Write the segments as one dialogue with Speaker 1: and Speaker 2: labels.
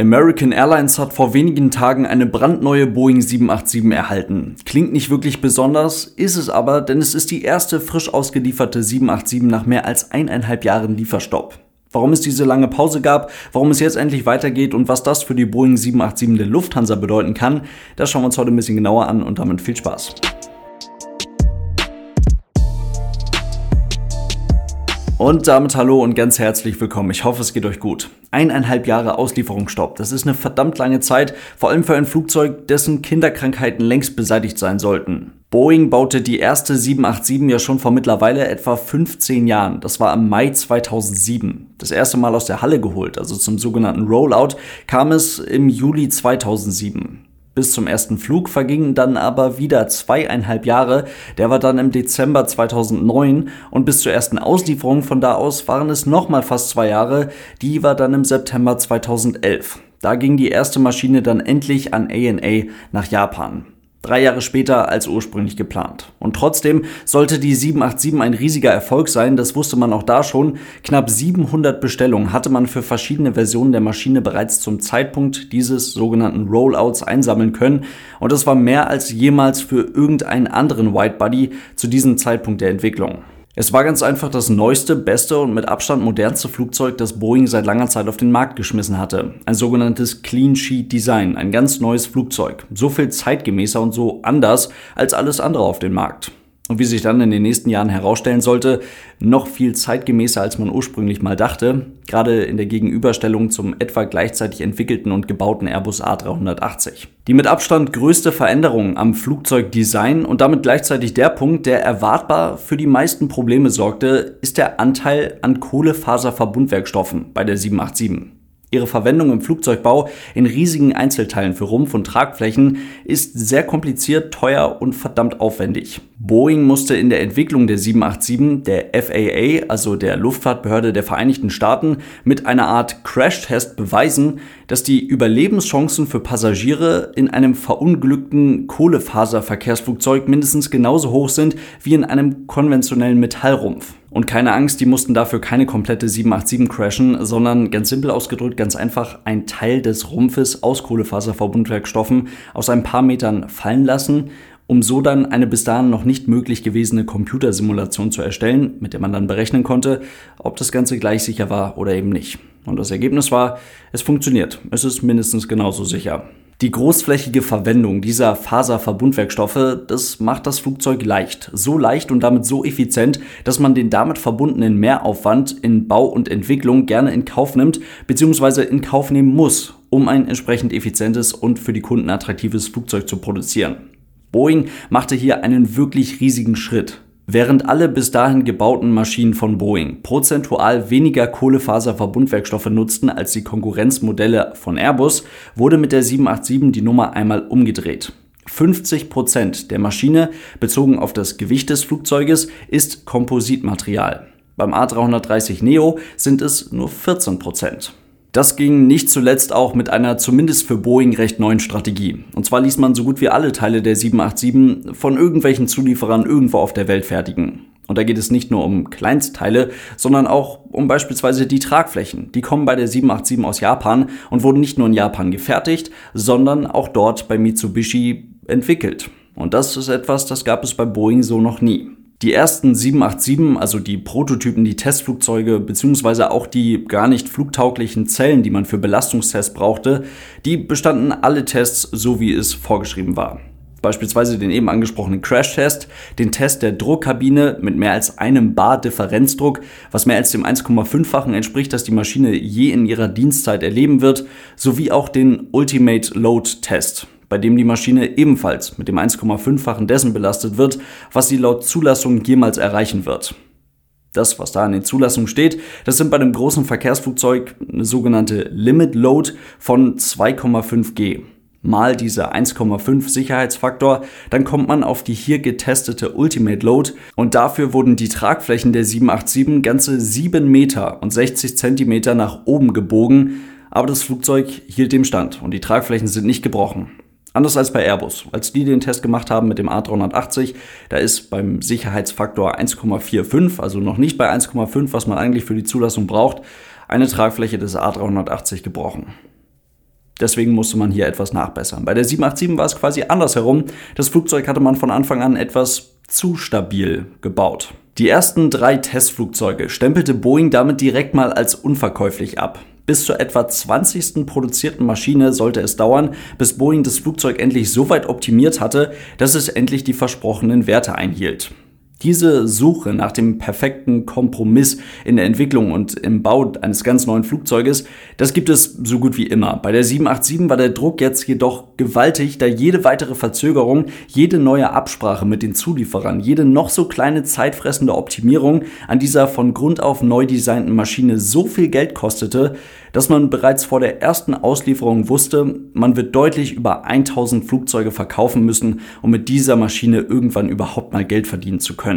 Speaker 1: American Airlines hat vor wenigen Tagen eine brandneue Boeing 787 erhalten. Klingt nicht wirklich besonders, ist es aber, denn es ist die erste frisch ausgelieferte 787 nach mehr als eineinhalb Jahren Lieferstopp. Warum es diese lange Pause gab, warum es jetzt endlich weitergeht und was das für die Boeing 787 der Lufthansa bedeuten kann, das schauen wir uns heute ein bisschen genauer an und damit viel Spaß. Und damit hallo und ganz herzlich willkommen. Ich hoffe, es geht euch gut. Eineinhalb Jahre Auslieferungsstopp. Das ist eine verdammt lange Zeit, vor allem für ein Flugzeug, dessen Kinderkrankheiten längst beseitigt sein sollten. Boeing baute die erste 787 ja schon vor mittlerweile etwa 15 Jahren. Das war im Mai 2007. Das erste Mal aus der Halle geholt, also zum sogenannten Rollout, kam es im Juli 2007. Bis zum ersten Flug vergingen dann aber wieder zweieinhalb Jahre. Der war dann im Dezember 2009 und bis zur ersten Auslieferung von da aus waren es nochmal fast zwei Jahre. Die war dann im September 2011. Da ging die erste Maschine dann endlich an ANA nach Japan. Drei Jahre später als ursprünglich geplant. Und trotzdem sollte die 787 ein riesiger Erfolg sein, das wusste man auch da schon. Knapp 700 Bestellungen hatte man für verschiedene Versionen der Maschine bereits zum Zeitpunkt dieses sogenannten Rollouts einsammeln können. Und das war mehr als jemals für irgendeinen anderen Whitebody zu diesem Zeitpunkt der Entwicklung. Es war ganz einfach das neueste, beste und mit Abstand modernste Flugzeug, das Boeing seit langer Zeit auf den Markt geschmissen hatte. Ein sogenanntes Clean Sheet Design, ein ganz neues Flugzeug. So viel zeitgemäßer und so anders als alles andere auf dem Markt. Und wie sich dann in den nächsten Jahren herausstellen sollte, noch viel zeitgemäßer, als man ursprünglich mal dachte, gerade in der Gegenüberstellung zum etwa gleichzeitig entwickelten und gebauten Airbus A380. Die mit Abstand größte Veränderung am Flugzeugdesign und damit gleichzeitig der Punkt, der erwartbar für die meisten Probleme sorgte, ist der Anteil an Kohlefaserverbundwerkstoffen bei der 787. Ihre Verwendung im Flugzeugbau in riesigen Einzelteilen für Rumpf und Tragflächen ist sehr kompliziert, teuer und verdammt aufwendig. Boeing musste in der Entwicklung der 787 der FAA, also der Luftfahrtbehörde der Vereinigten Staaten, mit einer Art Crashtest beweisen, dass die Überlebenschancen für Passagiere in einem verunglückten Kohlefaserverkehrsflugzeug mindestens genauso hoch sind wie in einem konventionellen Metallrumpf. Und keine Angst, die mussten dafür keine komplette 787 crashen, sondern ganz simpel ausgedrückt, ganz einfach ein Teil des Rumpfes aus Kohlefaserverbundwerkstoffen aus ein paar Metern fallen lassen, um so dann eine bis dahin noch nicht möglich gewesene Computersimulation zu erstellen, mit der man dann berechnen konnte, ob das Ganze gleich sicher war oder eben nicht. Und das Ergebnis war, es funktioniert. Es ist mindestens genauso sicher. Die großflächige Verwendung dieser Faserverbundwerkstoffe, das macht das Flugzeug leicht. So leicht und damit so effizient, dass man den damit verbundenen Mehraufwand in Bau und Entwicklung gerne in Kauf nimmt, bzw. in Kauf nehmen muss, um ein entsprechend effizientes und für die Kunden attraktives Flugzeug zu produzieren. Boeing machte hier einen wirklich riesigen Schritt. Während alle bis dahin gebauten Maschinen von Boeing prozentual weniger Kohlefaserverbundwerkstoffe nutzten als die Konkurrenzmodelle von Airbus, wurde mit der 787 die Nummer einmal umgedreht. 50 Prozent der Maschine, bezogen auf das Gewicht des Flugzeuges, ist Kompositmaterial. Beim A330 Neo sind es nur 14%. Prozent. Das ging nicht zuletzt auch mit einer zumindest für Boeing recht neuen Strategie. Und zwar ließ man so gut wie alle Teile der 787 von irgendwelchen Zulieferern irgendwo auf der Welt fertigen. Und da geht es nicht nur um Kleinstteile, sondern auch um beispielsweise die Tragflächen. Die kommen bei der 787 aus Japan und wurden nicht nur in Japan gefertigt, sondern auch dort bei Mitsubishi entwickelt. Und das ist etwas, das gab es bei Boeing so noch nie. Die ersten 787, also die Prototypen, die Testflugzeuge, beziehungsweise auch die gar nicht flugtauglichen Zellen, die man für Belastungstests brauchte, die bestanden alle Tests so, wie es vorgeschrieben war. Beispielsweise den eben angesprochenen Crash-Test, den Test der Druckkabine mit mehr als einem Bar Differenzdruck, was mehr als dem 1,5-fachen entspricht, das die Maschine je in ihrer Dienstzeit erleben wird, sowie auch den Ultimate Load Test bei dem die Maschine ebenfalls mit dem 1,5-fachen dessen belastet wird, was sie laut Zulassung jemals erreichen wird. Das, was da in den Zulassungen steht, das sind bei dem großen Verkehrsflugzeug eine sogenannte Limit Load von 2,5 G. Mal dieser 1,5 Sicherheitsfaktor, dann kommt man auf die hier getestete Ultimate Load und dafür wurden die Tragflächen der 787 ganze 7 Meter und 60 Zentimeter nach oben gebogen, aber das Flugzeug hielt dem Stand und die Tragflächen sind nicht gebrochen. Anders als bei Airbus. Als die den Test gemacht haben mit dem A380, da ist beim Sicherheitsfaktor 1,45, also noch nicht bei 1,5, was man eigentlich für die Zulassung braucht, eine Tragfläche des A380 gebrochen. Deswegen musste man hier etwas nachbessern. Bei der 787 war es quasi andersherum. Das Flugzeug hatte man von Anfang an etwas zu stabil gebaut. Die ersten drei Testflugzeuge stempelte Boeing damit direkt mal als unverkäuflich ab. Bis zur etwa 20. produzierten Maschine sollte es dauern, bis Boeing das Flugzeug endlich so weit optimiert hatte, dass es endlich die versprochenen Werte einhielt. Diese Suche nach dem perfekten Kompromiss in der Entwicklung und im Bau eines ganz neuen Flugzeuges, das gibt es so gut wie immer. Bei der 787 war der Druck jetzt jedoch gewaltig, da jede weitere Verzögerung, jede neue Absprache mit den Zulieferern, jede noch so kleine zeitfressende Optimierung an dieser von Grund auf neu designten Maschine so viel Geld kostete, dass man bereits vor der ersten Auslieferung wusste, man wird deutlich über 1000 Flugzeuge verkaufen müssen, um mit dieser Maschine irgendwann überhaupt mal Geld verdienen zu können.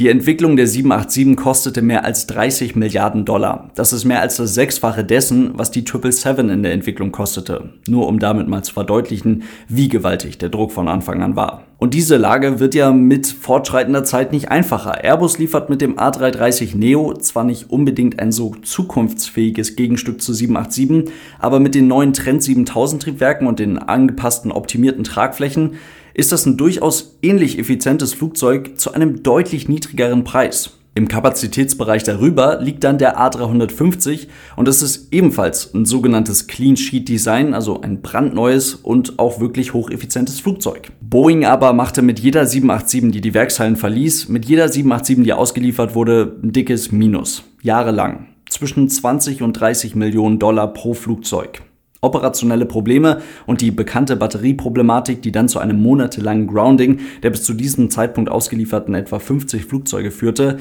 Speaker 1: Die Entwicklung der 787 kostete mehr als 30 Milliarden Dollar. Das ist mehr als das Sechsfache dessen, was die 777 in der Entwicklung kostete. Nur um damit mal zu verdeutlichen, wie gewaltig der Druck von Anfang an war. Und diese Lage wird ja mit fortschreitender Zeit nicht einfacher. Airbus liefert mit dem A330 Neo zwar nicht unbedingt ein so zukunftsfähiges Gegenstück zu 787, aber mit den neuen Trend 7000 Triebwerken und den angepassten optimierten Tragflächen ist das ein durchaus ähnlich effizientes Flugzeug zu einem deutlich niedrigeren Preis. Im Kapazitätsbereich darüber liegt dann der A350 und es ist ebenfalls ein sogenanntes Clean Sheet Design, also ein brandneues und auch wirklich hocheffizientes Flugzeug. Boeing aber machte mit jeder 787, die die Werkshallen verließ, mit jeder 787, die ausgeliefert wurde, ein dickes Minus. Jahrelang. Zwischen 20 und 30 Millionen Dollar pro Flugzeug operationelle Probleme und die bekannte Batterieproblematik, die dann zu einem monatelangen Grounding der bis zu diesem Zeitpunkt ausgelieferten etwa 50 Flugzeuge führte,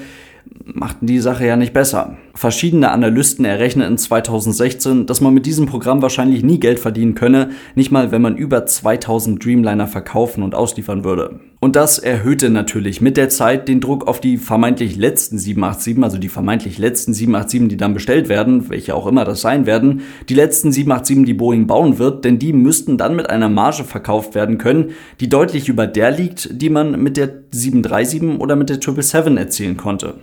Speaker 1: machten die Sache ja nicht besser. Verschiedene Analysten errechneten 2016, dass man mit diesem Programm wahrscheinlich nie Geld verdienen könne, nicht mal wenn man über 2000 Dreamliner verkaufen und ausliefern würde. Und das erhöhte natürlich mit der Zeit den Druck auf die vermeintlich letzten 787, also die vermeintlich letzten 787, die dann bestellt werden, welche auch immer das sein werden, die letzten 787, die Boeing bauen wird, denn die müssten dann mit einer Marge verkauft werden können, die deutlich über der liegt, die man mit der 737 oder mit der 777 erzielen konnte.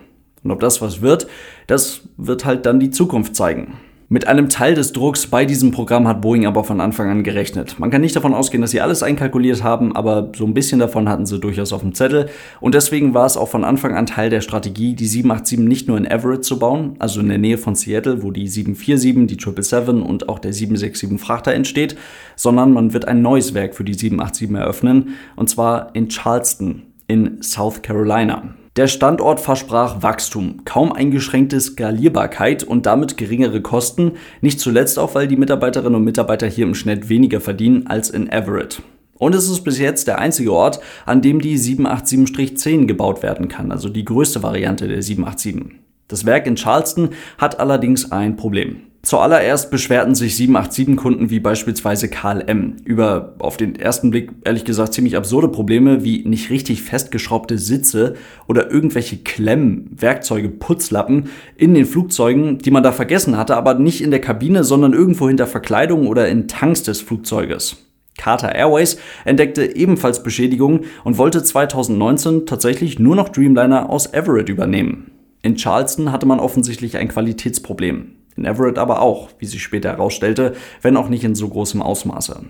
Speaker 1: Und ob das was wird, das wird halt dann die Zukunft zeigen. Mit einem Teil des Drucks bei diesem Programm hat Boeing aber von Anfang an gerechnet. Man kann nicht davon ausgehen, dass sie alles einkalkuliert haben, aber so ein bisschen davon hatten sie durchaus auf dem Zettel. Und deswegen war es auch von Anfang an Teil der Strategie, die 787 nicht nur in Everett zu bauen, also in der Nähe von Seattle, wo die 747, die 777 und auch der 767 Frachter entsteht, sondern man wird ein neues Werk für die 787 eröffnen, und zwar in Charleston in South Carolina. Der Standort versprach Wachstum, kaum eingeschränkte Skalierbarkeit und damit geringere Kosten, nicht zuletzt auch, weil die Mitarbeiterinnen und Mitarbeiter hier im Schnitt weniger verdienen als in Everett. Und es ist bis jetzt der einzige Ort, an dem die 787-10 gebaut werden kann, also die größte Variante der 787. Das Werk in Charleston hat allerdings ein Problem. Zuallererst beschwerten sich 787-Kunden wie beispielsweise KLM über auf den ersten Blick ehrlich gesagt ziemlich absurde Probleme wie nicht richtig festgeschraubte Sitze oder irgendwelche Klemmen, Werkzeuge, Putzlappen in den Flugzeugen, die man da vergessen hatte, aber nicht in der Kabine, sondern irgendwo hinter Verkleidung oder in Tanks des Flugzeuges. Qatar Airways entdeckte ebenfalls Beschädigungen und wollte 2019 tatsächlich nur noch Dreamliner aus Everett übernehmen. In Charleston hatte man offensichtlich ein Qualitätsproblem in Everett aber auch, wie sich später herausstellte, wenn auch nicht in so großem Ausmaße.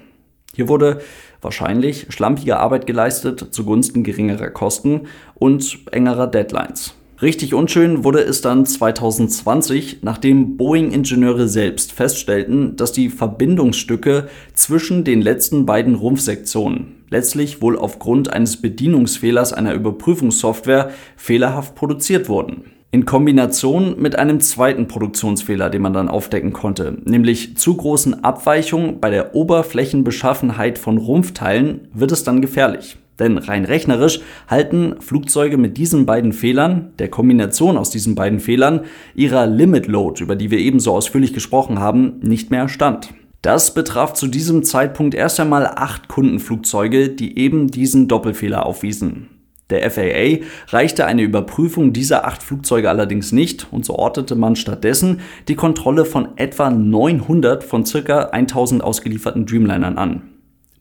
Speaker 1: Hier wurde wahrscheinlich schlampige Arbeit geleistet zugunsten geringerer Kosten und engerer Deadlines. Richtig unschön wurde es dann 2020, nachdem Boeing-Ingenieure selbst feststellten, dass die Verbindungsstücke zwischen den letzten beiden Rumpfsektionen letztlich wohl aufgrund eines Bedienungsfehlers einer Überprüfungssoftware fehlerhaft produziert wurden in Kombination mit einem zweiten Produktionsfehler, den man dann aufdecken konnte, nämlich zu großen Abweichungen bei der Oberflächenbeschaffenheit von Rumpfteilen, wird es dann gefährlich. Denn rein rechnerisch halten Flugzeuge mit diesen beiden Fehlern, der Kombination aus diesen beiden Fehlern, ihrer Limit Load, über die wir ebenso ausführlich gesprochen haben, nicht mehr stand. Das betraf zu diesem Zeitpunkt erst einmal acht Kundenflugzeuge, die eben diesen Doppelfehler aufwiesen. Der FAA reichte eine Überprüfung dieser acht Flugzeuge allerdings nicht und so ortete man stattdessen die Kontrolle von etwa 900 von ca. 1000 ausgelieferten Dreamlinern an.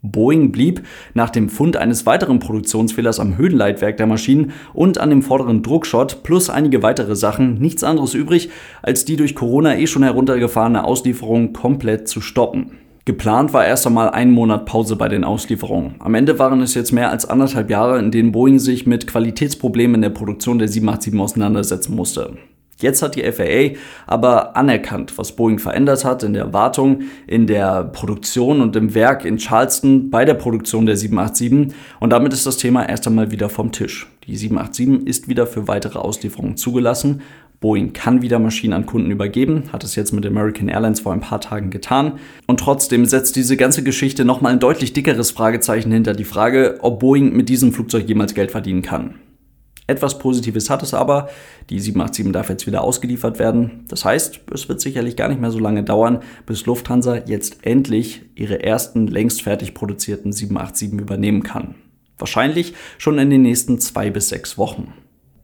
Speaker 1: Boeing blieb nach dem Fund eines weiteren Produktionsfehlers am Höhenleitwerk der Maschinen und an dem vorderen Druckschott plus einige weitere Sachen nichts anderes übrig, als die durch Corona eh schon heruntergefahrene Auslieferung komplett zu stoppen. Geplant war erst einmal ein Monat Pause bei den Auslieferungen. Am Ende waren es jetzt mehr als anderthalb Jahre, in denen Boeing sich mit Qualitätsproblemen in der Produktion der 787 auseinandersetzen musste. Jetzt hat die FAA aber anerkannt, was Boeing verändert hat in der Wartung, in der Produktion und im Werk in Charleston bei der Produktion der 787 und damit ist das Thema erst einmal wieder vom Tisch. Die 787 ist wieder für weitere Auslieferungen zugelassen Boeing kann wieder Maschinen an Kunden übergeben, hat es jetzt mit American Airlines vor ein paar Tagen getan. Und trotzdem setzt diese ganze Geschichte nochmal ein deutlich dickeres Fragezeichen hinter die Frage, ob Boeing mit diesem Flugzeug jemals Geld verdienen kann. Etwas Positives hat es aber. Die 787 darf jetzt wieder ausgeliefert werden. Das heißt, es wird sicherlich gar nicht mehr so lange dauern, bis Lufthansa jetzt endlich ihre ersten längst fertig produzierten 787 übernehmen kann. Wahrscheinlich schon in den nächsten zwei bis sechs Wochen.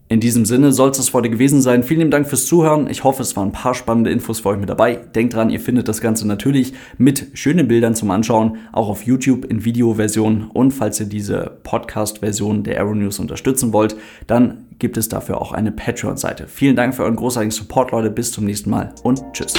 Speaker 1: In diesem Sinne soll es das heute gewesen sein. Vielen Dank fürs Zuhören. Ich hoffe, es waren ein paar spannende Infos für euch mit dabei. Denkt dran, ihr findet das Ganze natürlich mit schönen Bildern zum Anschauen, auch auf YouTube in Videoversion. Und falls ihr diese Podcast-Version der Aero News unterstützen wollt, dann gibt es dafür auch eine Patreon-Seite. Vielen Dank für euren großartigen Support, Leute. Bis zum nächsten Mal und tschüss.